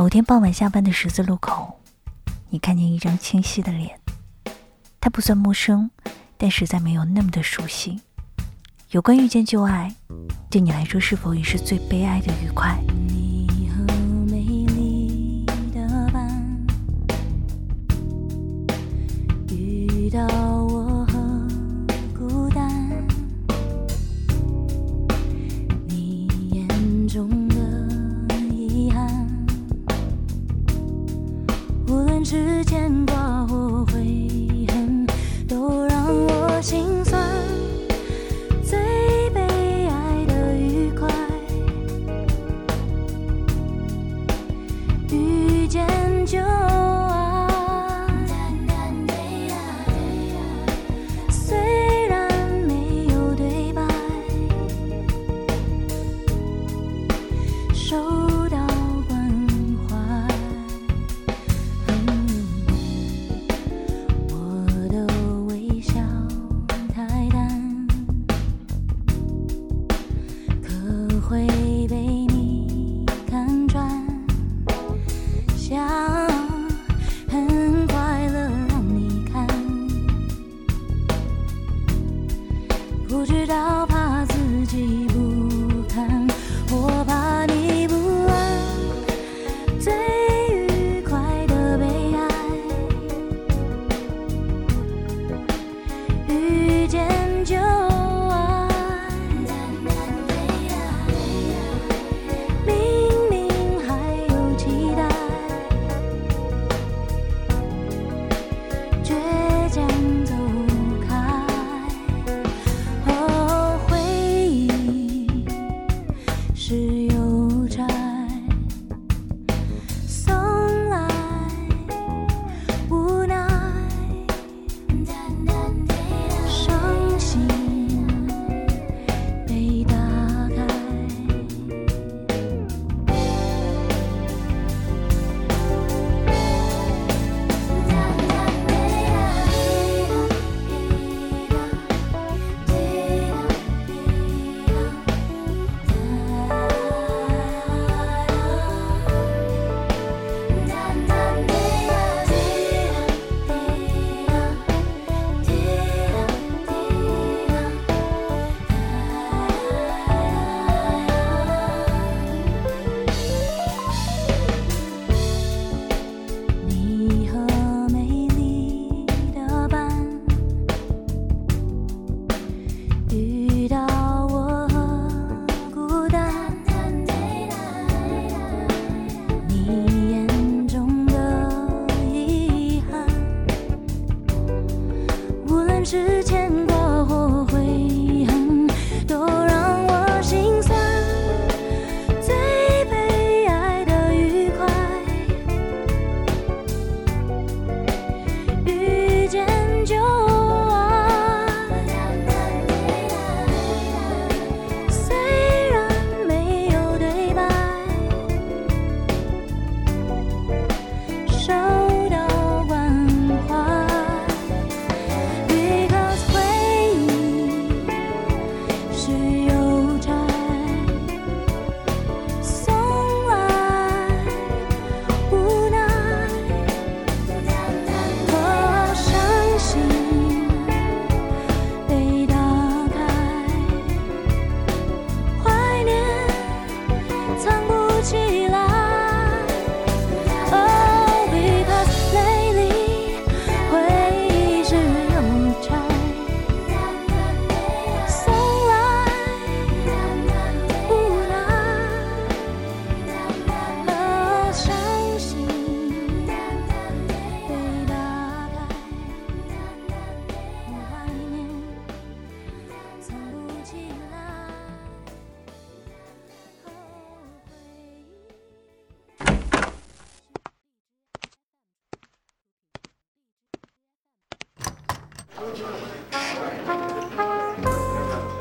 某天傍晚下班的十字路口，你看见一张清晰的脸，他不算陌生，但实在没有那么的熟悉。有关遇见旧爱，对你来说是否也是最悲哀的愉快？遇到我和孤单，你眼中时间不知道怕自己不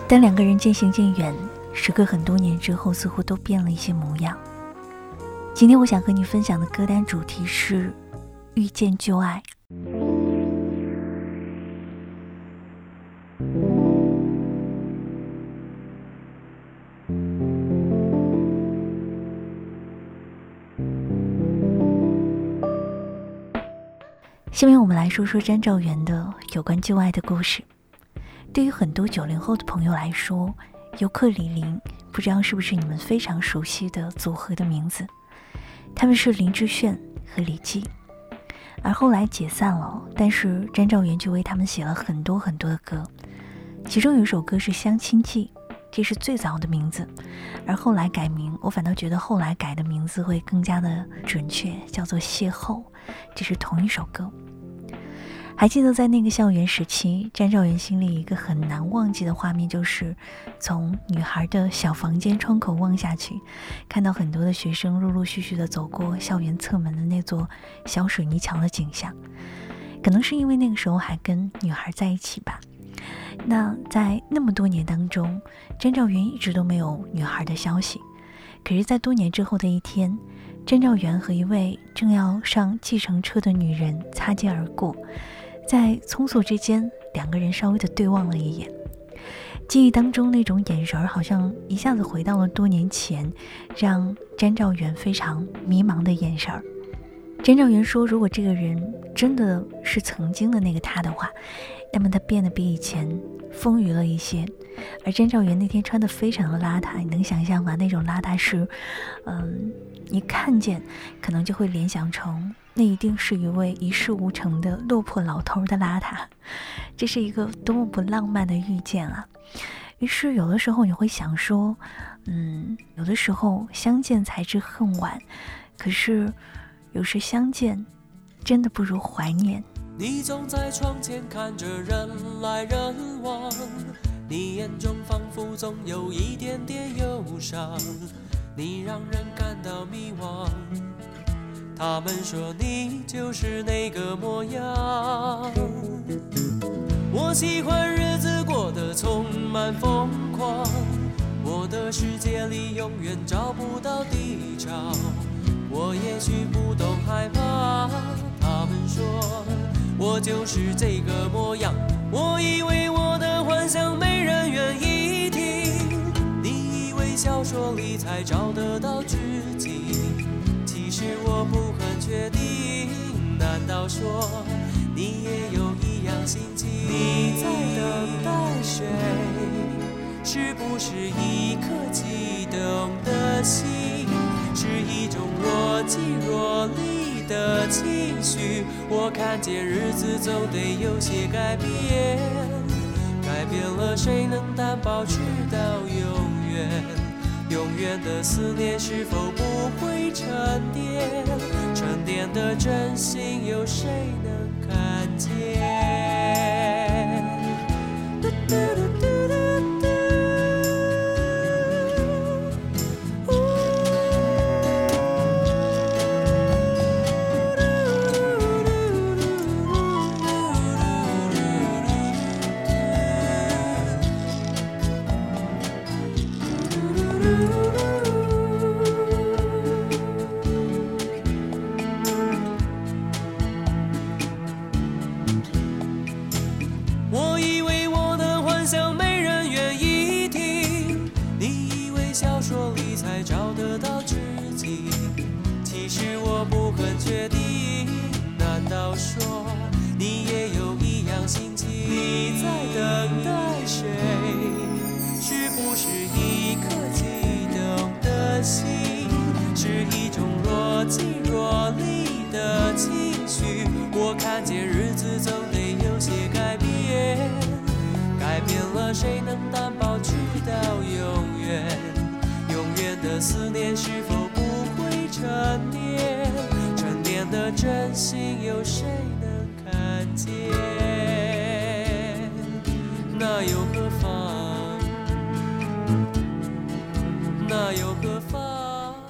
当两个人渐行渐远，时隔很多年之后，似乎都变了一些模样。今天我想和你分享的歌单主题是“遇见旧爱”。下面我们来说说詹兆元的有关旧爱的故事。对于很多九零后的朋友来说，尤克里里不知道是不是你们非常熟悉的组合的名字？他们是林志炫和李记，而后来解散了，但是詹兆元就为他们写了很多很多的歌，其中有一首歌是《相亲记》，这是最早的名字，而后来改名，我反倒觉得后来改的名字会更加的准确，叫做《邂逅》，这是同一首歌。还记得在那个校园时期，詹兆元心里一个很难忘记的画面，就是从女孩的小房间窗口望下去，看到很多的学生陆陆续续的走过校园侧门的那座小水泥桥的景象。可能是因为那个时候还跟女孩在一起吧。那在那么多年当中，詹兆元一直都没有女孩的消息。可是，在多年之后的一天，詹兆元和一位正要上计程车的女人擦肩而过。在匆促之间，两个人稍微的对望了一眼，记忆当中那种眼神儿，好像一下子回到了多年前，让詹兆元非常迷茫的眼神儿。詹兆元说：“如果这个人真的是曾经的那个他的话，那么他变得比以前丰腴了一些。”而詹兆元那天穿的非常的邋遢，你能想象吗？那种邋遢是，嗯，一看见可能就会联想成。那一定是一位一事无成的落魄老头的邋遢，这是一个多么不浪漫的遇见啊！于是有的时候你会想说，嗯，有的时候相见才知恨晚，可是有时相见真的不如怀念。你总在窗前看着人来人往，你眼中仿佛总有一点点忧伤，你让人感到迷惘。他们说你就是那个模样。我喜欢日子过得充满疯狂，我的世界里永远找不到地潮。我也许不懂害怕，他们说我就是这个模样。我以为我的幻想没人愿意听，你以为小说里才找得到知己。其实我不很确定，难道说你也有一样心情？你在等待谁？是不是一颗悸动的心？是一种若即若离的情绪？我看见日子总得有些改变，改变了谁能担保直到永远？永远的思念是否不会沉淀？沉淀的真心有谁能看见？你在等待谁是不是一颗悸动的心是一种若即若离的情绪我看见日子总得有些改变改变了谁能担保去到永远？永远的思念是否不会沉淀沉淀的真心有谁能看见？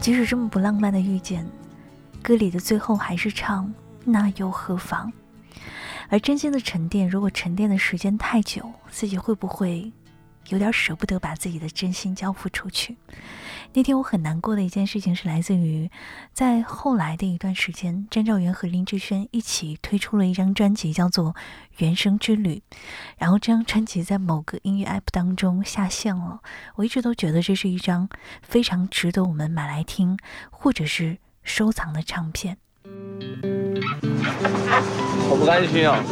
即使这么不浪漫的遇见，歌里的最后还是唱那又何妨？而真心的沉淀，如果沉淀的时间太久，自己会不会有点舍不得把自己的真心交付出去？那天我很难过的一件事情是来自于，在后来的一段时间，张兆元和林志炫一起推出了一张专辑，叫做《原声之旅》，然后这张专辑在某个音乐 app 当中下线了。我一直都觉得这是一张非常值得我们买来听或者是收藏的唱片。好不甘心啊！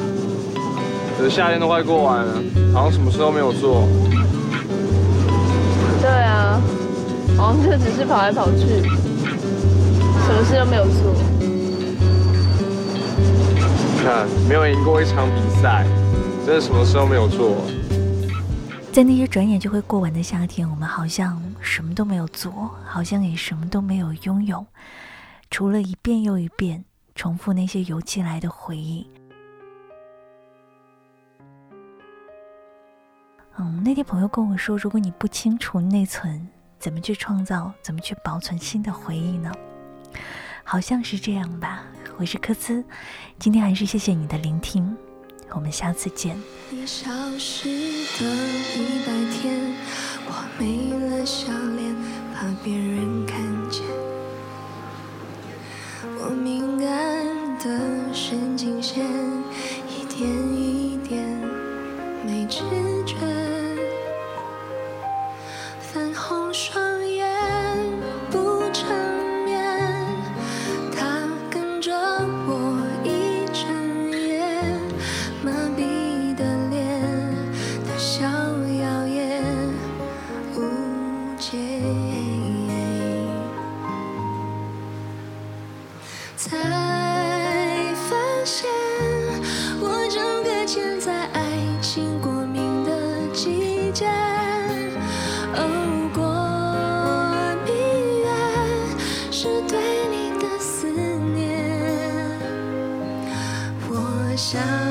可是夏天都快过完了，好像什么事都没有做。对啊，好像就只是跑来跑去，什么事都没有做。你看，没有赢过一场比赛，真的什么事都没有做。在那些转眼就会过完的夏天，我们好像什么都没有做，好像也什么都没有拥有，除了一遍又一遍重复那些游寄来的回忆。嗯，那天朋友跟我说，如果你不清楚内存，怎么去创造，怎么去保存新的回忆呢？好像是这样吧。我是科兹，今天还是谢谢你的聆听，我们下次见。你消失的一百天，我没了笑脸，怕别人看见。我敏感的神经线想